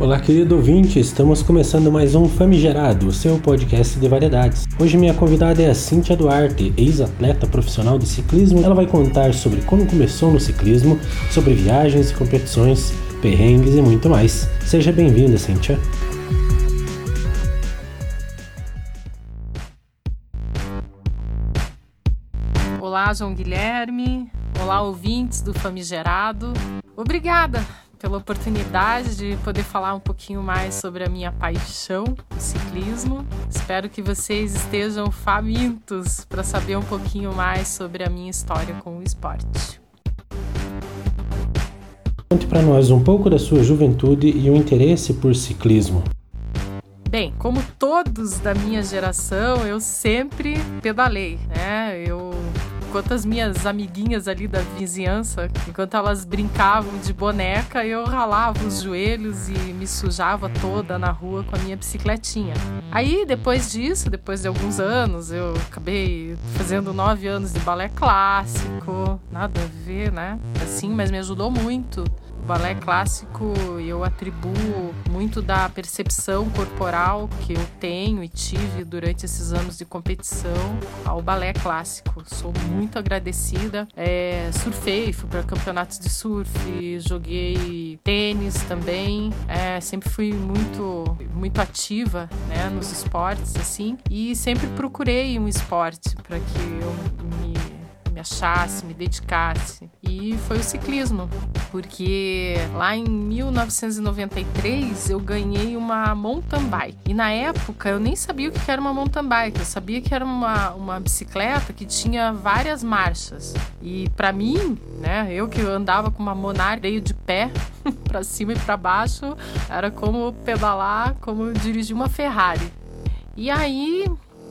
Olá, querido ouvinte, estamos começando mais um Famigerado, seu podcast de variedades. Hoje minha convidada é a Cíntia Duarte, ex-atleta profissional de ciclismo. Ela vai contar sobre como começou no ciclismo, sobre viagens e competições, perrengues e muito mais. Seja bem-vinda, Cíntia. Olá, João Guilherme. Olá, ouvintes do Famigerado. Obrigada pela oportunidade de poder falar um pouquinho mais sobre a minha paixão, o ciclismo. Espero que vocês estejam famintos para saber um pouquinho mais sobre a minha história com o esporte. Conte para nós um pouco da sua juventude e o interesse por ciclismo. Bem, como todos da minha geração, eu sempre pedalei, né? Eu enquanto as minhas amiguinhas ali da vizinhança, enquanto elas brincavam de boneca, eu ralava os joelhos e me sujava toda na rua com a minha bicicletinha. Aí, depois disso, depois de alguns anos, eu acabei fazendo nove anos de balé clássico, nada a ver, né? Assim, mas me ajudou muito balé clássico eu atribuo muito da percepção corporal que eu tenho e tive durante esses anos de competição ao balé clássico. Sou muito agradecida. É, surfei, fui para campeonatos de surf, joguei tênis também. É, sempre fui muito, muito ativa né, nos esportes assim e sempre procurei um esporte para que eu me me achasse, me dedicasse. E foi o ciclismo, porque lá em 1993 eu ganhei uma mountain bike. E na época eu nem sabia o que era uma mountain bike, eu sabia que era uma, uma bicicleta que tinha várias marchas. E para mim, né, eu que andava com uma Monarch veio de pé para cima e para baixo, era como pedalar, como dirigir uma Ferrari. E aí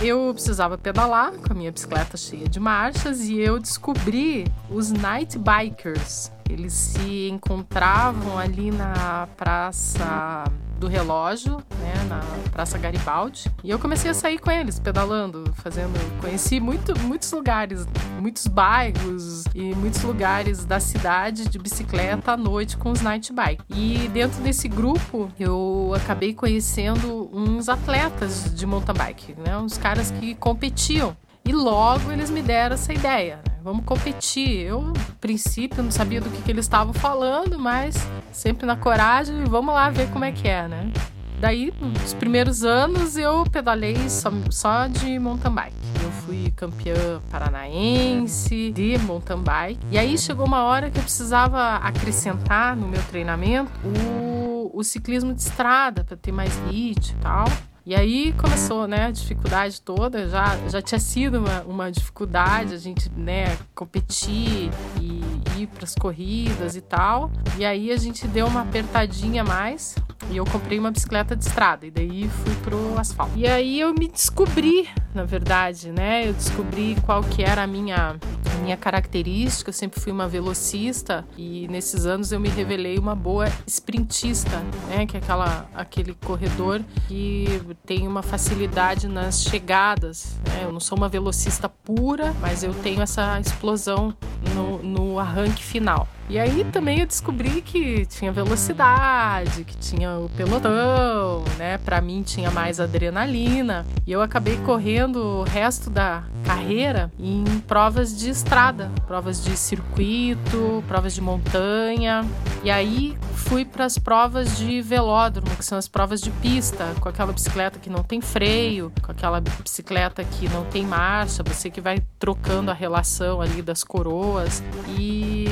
eu precisava pedalar com a minha bicicleta cheia de marchas e eu descobri os night bikers. Eles se encontravam ali na praça do relógio, né, na Praça Garibaldi. E eu comecei a sair com eles, pedalando, fazendo. Conheci muito, muitos lugares, muitos bairros e muitos lugares da cidade de bicicleta à noite com os night bike. E dentro desse grupo eu acabei conhecendo uns atletas de mountain bike, né, uns caras que competiam. E logo eles me deram essa ideia. Vamos competir. Eu, no princípio, não sabia do que, que eles estavam falando, mas sempre na coragem, vamos lá ver como é que é, né? Daí, nos primeiros anos, eu pedalei só, só de mountain bike. Eu fui campeã paranaense de mountain bike. E aí chegou uma hora que eu precisava acrescentar no meu treinamento o, o ciclismo de estrada, para ter mais ritmo e tal. E aí começou, né, a dificuldade toda, já, já tinha sido uma, uma dificuldade a gente, né, competir e ir para as corridas e tal. E aí a gente deu uma apertadinha mais e eu comprei uma bicicleta de estrada e daí fui pro asfalto. E aí eu me descobri, na verdade, né, eu descobri qual que era a minha minha característica, eu sempre fui uma velocista e nesses anos eu me revelei uma boa sprintista, né? Que é aquela, aquele corredor que tem uma facilidade nas chegadas. Né? Eu não sou uma velocista pura, mas eu tenho essa explosão no, no arranque final. E aí também eu descobri que tinha velocidade, que tinha o pelotão, né? Para mim tinha mais adrenalina. E eu acabei correndo o resto da carreira em provas de estrada, provas de circuito, provas de montanha. E aí fui para as provas de velódromo, que são as provas de pista, com aquela bicicleta que não tem freio, com aquela bicicleta que não tem marcha, você que vai trocando a relação ali das coroas. E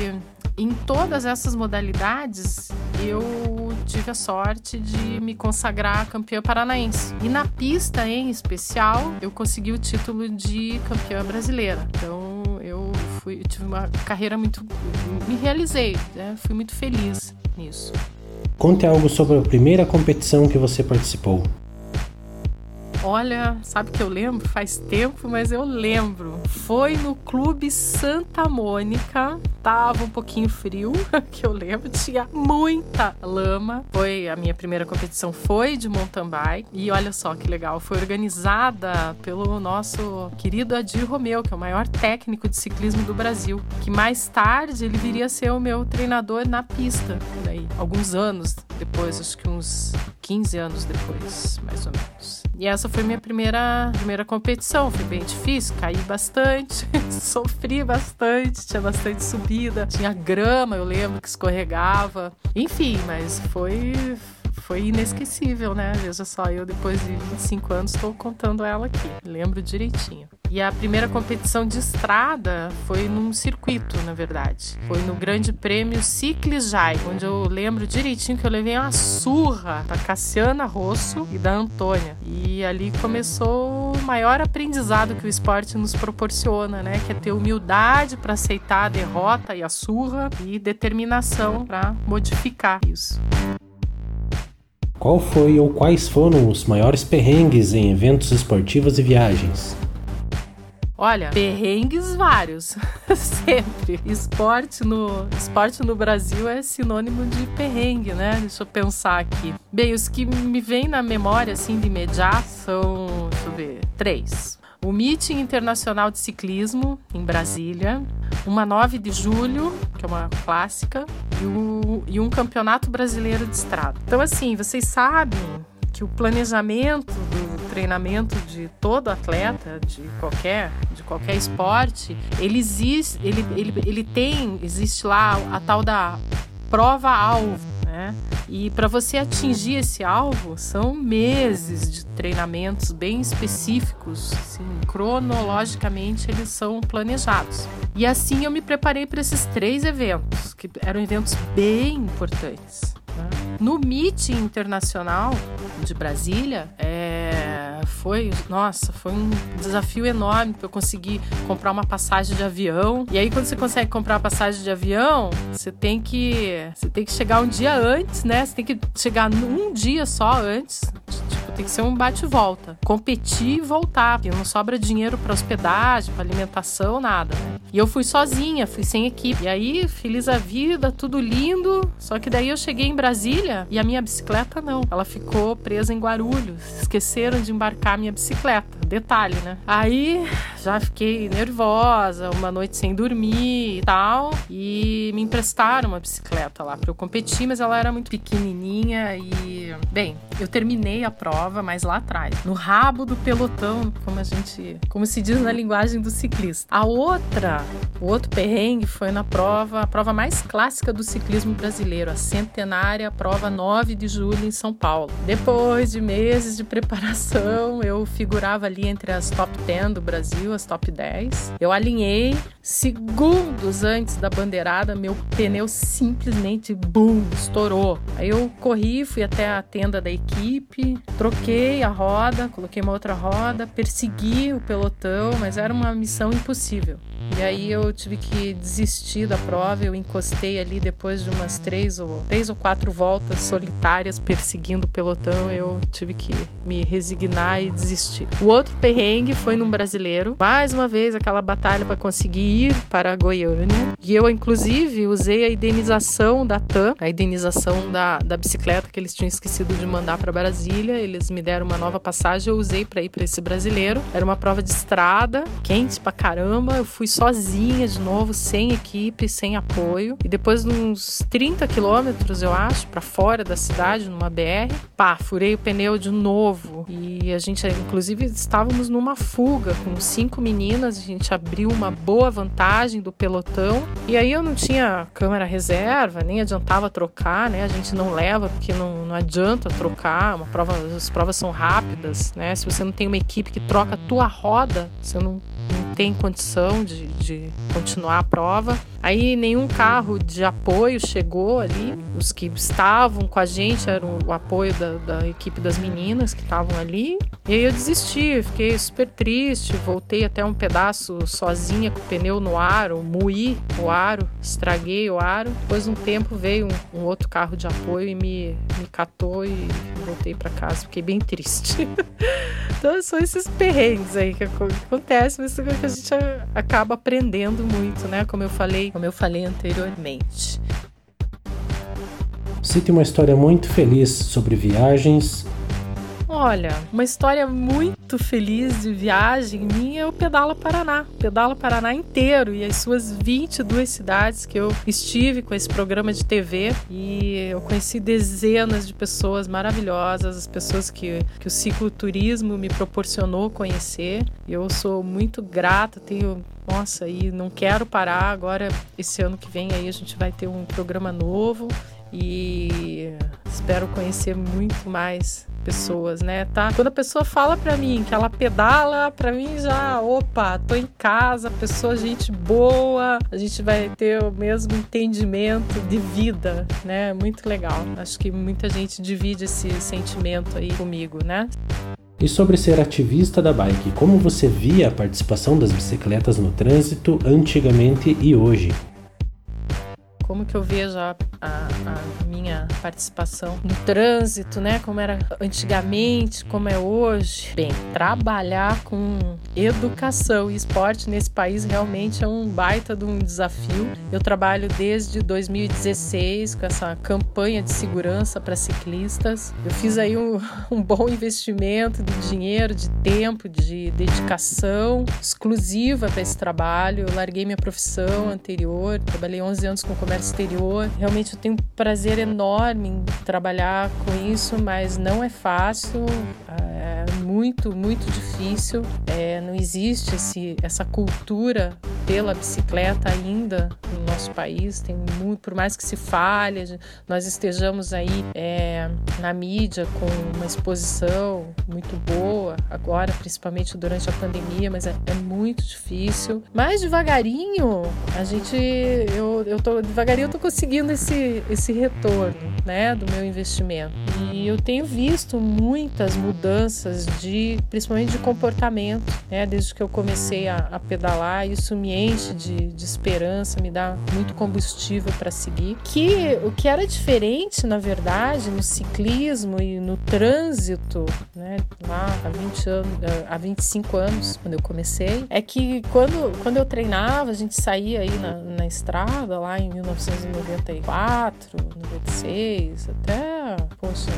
em todas essas modalidades, eu tive a sorte de me consagrar campeã paranaense. E na pista, em especial, eu consegui o título de campeã brasileira. Então, eu fui, eu tive uma carreira muito. Me realizei, né? fui muito feliz nisso. Conte algo sobre a primeira competição que você participou. Olha, sabe que eu lembro? Faz tempo, mas eu lembro. Foi no Clube Santa Mônica. Tava um pouquinho frio, que eu lembro. Tinha muita lama. Foi a minha primeira competição foi de mountain bike. E olha só que legal. Foi organizada pelo nosso querido Adir Romeu, que é o maior técnico de ciclismo do Brasil. Que mais tarde ele viria a ser o meu treinador na pista. Daí, alguns anos depois, acho que uns 15 anos depois, mais ou menos. E essa foi minha primeira, primeira competição. Foi bem difícil, caí bastante, sofri bastante, tinha bastante subida, tinha grama, eu lembro que escorregava. Enfim, mas foi foi inesquecível, né? Veja só, eu depois de 25 anos estou contando ela aqui. Lembro direitinho. E a primeira competição de estrada foi num circuito, na verdade. Foi no Grande Prêmio Ciclijai, onde eu lembro direitinho que eu levei uma surra da Cassiana Rosso e da Antônia. E ali começou o maior aprendizado que o esporte nos proporciona, né? Que é ter humildade para aceitar a derrota e a surra e determinação para modificar isso. Qual foi ou quais foram os maiores perrengues em eventos esportivos e viagens? Olha, perrengues vários, sempre. Esporte no, esporte no Brasil é sinônimo de perrengue, né? Deixa eu pensar aqui. Bem, os que me vêm na memória, assim, de imediato são, deixa eu ver, três. O Meeting Internacional de Ciclismo, em Brasília. Uma 9 de julho, que é uma clássica. E, o, e um Campeonato Brasileiro de Estrada. Então, assim, vocês sabem que o planejamento do treinamento de todo atleta de qualquer de qualquer esporte ele existe ele, ele, ele tem existe lá a tal da prova alvo né? E para você atingir esse alvo são meses de treinamentos bem específicos assim, cronologicamente eles são planejados. E assim eu me preparei para esses três eventos que eram eventos bem importantes no Meet Internacional de Brasília, é, foi, nossa, foi um desafio enorme para eu conseguir comprar uma passagem de avião. E aí, quando você consegue comprar a passagem de avião, você tem que, você tem que chegar um dia antes, né? Você tem que chegar um dia só antes tem que ser um bate-volta. Competir e voltar, porque não sobra dinheiro para hospedagem, para alimentação, nada. E eu fui sozinha, fui sem equipe. E aí, feliz a vida, tudo lindo. Só que daí eu cheguei em Brasília e a minha bicicleta não. Ela ficou presa em Guarulhos. Esqueceram de embarcar a minha bicicleta. Detalhe, né? Aí já fiquei nervosa, uma noite sem dormir e tal. E me emprestaram uma bicicleta lá para eu competir, mas ela era muito pequenininha e, bem, eu terminei a prova, mas lá atrás, no rabo do pelotão, como a gente, como se diz na linguagem do ciclista. A outra, o outro perrengue foi na prova, a prova mais clássica do ciclismo brasileiro, a centenária prova 9 de julho em São Paulo. Depois de meses de preparação, eu figurava ali entre as top 10 do Brasil, as top 10. Eu alinhei segundos antes da bandeirada, meu pneu simplesmente boom, estourou. Aí eu corri, fui até a tenda da equipe, troquei a roda, coloquei uma outra roda, persegui o pelotão, mas era uma missão impossível. E aí eu tive que desistir da prova. Eu encostei ali depois de umas três ou três ou quatro voltas solitárias perseguindo o pelotão. Eu tive que me resignar e desistir. O outro perrengue foi num brasileiro. Mais uma vez aquela batalha para conseguir ir para Goiânia. E eu inclusive usei a indenização da TAM, a indenização da, da bicicleta que eles tinham esquecido de mandar para Brasília. Eles me deram uma nova passagem. Eu usei para ir para esse brasileiro. Era uma prova de estrada, quente pra caramba. Eu fui sozinha de novo, sem equipe, sem apoio. E depois de uns 30 quilômetros, eu acho, para fora da cidade, numa BR, pá, furei o pneu de novo. E a gente, inclusive, estávamos numa fuga com cinco meninas, a gente abriu uma boa vantagem do pelotão. E aí eu não tinha câmera reserva, nem adiantava trocar, né? A gente não leva porque não, não adianta trocar. Uma prova, as provas são rápidas, né? Se você não tem uma equipe que troca a tua roda, você não tem condição de, de continuar a prova. Aí nenhum carro de apoio chegou ali. Os que estavam com a gente eram o apoio da, da equipe das meninas que estavam ali. E aí eu desisti, fiquei super triste, voltei até um pedaço sozinha com o pneu no aro, moí o aro, estraguei o aro. Depois de um tempo veio um, um outro carro de apoio e me, me catou e voltei para casa. Fiquei bem triste. então são esses perrengues aí que acontecem, mas que a gente acaba aprendendo muito, né? Como eu falei, como eu falei anteriormente. Cite uma história muito feliz sobre viagens Olha, uma história muito feliz de viagem minha é o Pedala Paraná. Pedala Paraná inteiro e as suas 22 cidades que eu estive com esse programa de TV e eu conheci dezenas de pessoas maravilhosas, as pessoas que, que o cicloturismo me proporcionou conhecer. Eu sou muito grata, tenho nossa, e não quero parar. Agora, esse ano que vem aí a gente vai ter um programa novo e espero conhecer muito mais pessoas, né? Tá? Quando a pessoa fala para mim que ela pedala, para mim já, opa, tô em casa, pessoa gente boa, a gente vai ter o mesmo entendimento de vida, né? Muito legal. Acho que muita gente divide esse sentimento aí comigo, né? E sobre ser ativista da bike, como você via a participação das bicicletas no trânsito antigamente e hoje? Como que eu vejo a, a, a, minha participação no trânsito, né? Como era antigamente, como é hoje. Bem, trabalhar com educação e esporte nesse país realmente é um baita de um desafio. Eu trabalho desde 2016 com essa campanha de segurança para ciclistas. Eu fiz aí um, um bom investimento de dinheiro, de tempo, de dedicação exclusiva para esse trabalho. Eu larguei minha profissão anterior, trabalhei 11 anos com comércio comércio exterior. Realmente eu tenho um prazer enorme em trabalhar com isso, mas não é fácil, é muito, muito difícil. É, não existe esse, essa cultura pela bicicleta ainda no nosso país. Tem muito, por mais que se fale, nós estejamos aí é, na mídia com uma exposição muito boa agora, principalmente durante a pandemia, mas é, é muito difícil. Mas devagarinho a gente, eu, eu tô devagarinho devagarinho eu tô conseguindo esse, esse retorno, né, do meu investimento. E eu tenho visto muitas mudanças de, principalmente de comportamento, né, desde que eu comecei a, a pedalar. Isso me enche de, de esperança, me dá muito combustível para seguir. Que o que era diferente, na verdade, no ciclismo e no trânsito, né, lá há 20 anos, há 25 anos, quando eu comecei, é que quando, quando eu treinava, a gente saía aí na, na estrada lá em 19 1994, 96, até, poxa,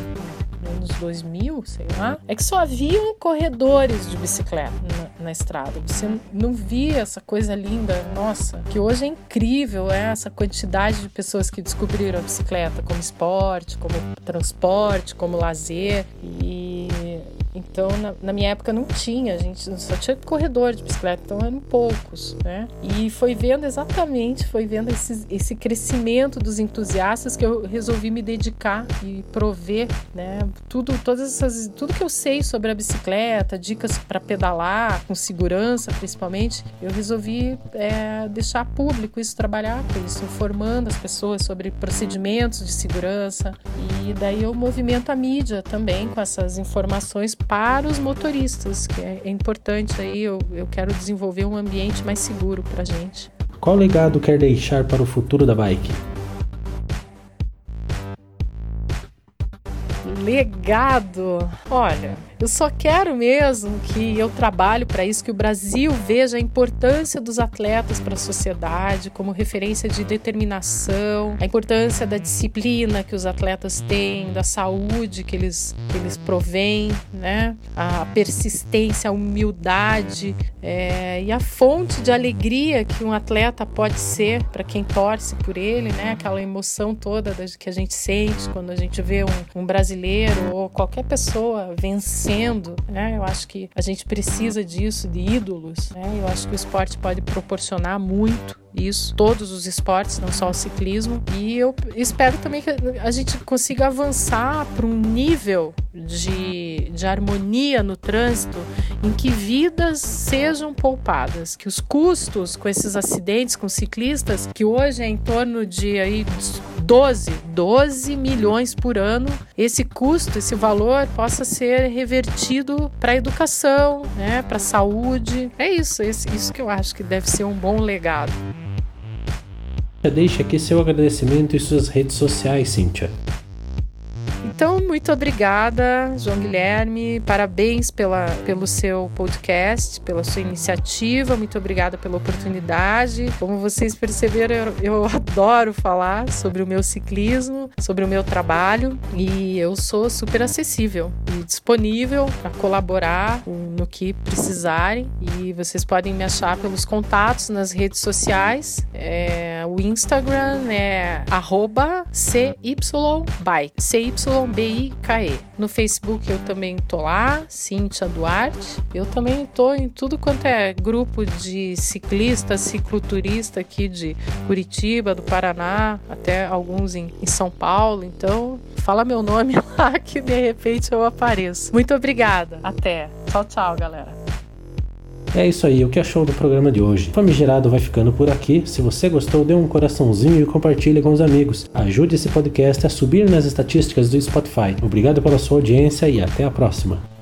anos 2000, sei lá, é que só haviam corredores de bicicleta na, na, estrada. Você não via essa coisa linda, nossa, que hoje é incrível, é essa quantidade de pessoas que descobriram a bicicleta como esporte, como transporte, como lazer. E então, na, na, minha época não tinha, a gente só tinha corredor de bicicleta, então eram poucos, né? E foi vendo exatamente, foi vendo esse, esse crescimento dos entusiastas que eu resolvi me dedicar e prover, né? Tudo, todas essas, tudo que eu sei sobre a bicicleta, dicas para pedalar com segurança, principalmente, eu resolvi é, deixar público isso, trabalhar com isso, informando as pessoas sobre procedimentos de segurança. E daí eu movimento a mídia também com essas informações para os motoristas, que é, é importante aí. Eu, eu quero desenvolver um ambiente mais seguro para gente. Qual legado quer deixar para o futuro da bike? Legado. Olha, eu só quero mesmo que eu trabalhe para isso, que o Brasil veja a importância dos atletas para a sociedade como referência de determinação, a importância da disciplina que os atletas têm, da saúde que eles, que eles provêm, né? a persistência, a humildade é, e a fonte de alegria que um atleta pode ser para quem torce por ele, né? aquela emoção toda que a gente sente quando a gente vê um, um brasileiro ou qualquer pessoa vencer crescendo, né? Eu acho que a gente precisa disso, de ídolos, né? Eu acho que o esporte pode proporcionar muito isso, todos os esportes, não só o ciclismo. E eu espero também que a gente consiga avançar para um nível de, de harmonia no trânsito em que vidas sejam poupadas, que os custos com esses acidentes com ciclistas, que hoje é em torno de aí 12, 12 milhões por ano, esse custo, esse valor possa ser revertido para a educação, né, para a saúde. É isso, isso que eu acho que deve ser um bom legado. Deixe aqui seu agradecimento e suas redes sociais, Cíntia. Muito obrigada, João Guilherme. Parabéns pela, pelo seu podcast, pela sua iniciativa. Muito obrigada pela oportunidade. Como vocês perceberam, eu, eu adoro falar sobre o meu ciclismo, sobre o meu trabalho e eu sou super acessível e disponível para colaborar no que precisarem. E vocês podem me achar pelos contatos nas redes sociais. É, o Instagram é CYBike. CY B-I-K-E. No Facebook eu também tô lá, Cíntia Duarte. Eu também tô em tudo quanto é grupo de ciclistas, cicloturista aqui de Curitiba, do Paraná, até alguns em, em São Paulo. Então, fala meu nome lá que de repente eu apareço. Muito obrigada. Até. Tchau, tchau, galera. É isso aí, o que achou do programa de hoje? Famigerado vai ficando por aqui. Se você gostou, dê um coraçãozinho e compartilhe com os amigos. Ajude esse podcast a subir nas estatísticas do Spotify. Obrigado pela sua audiência e até a próxima.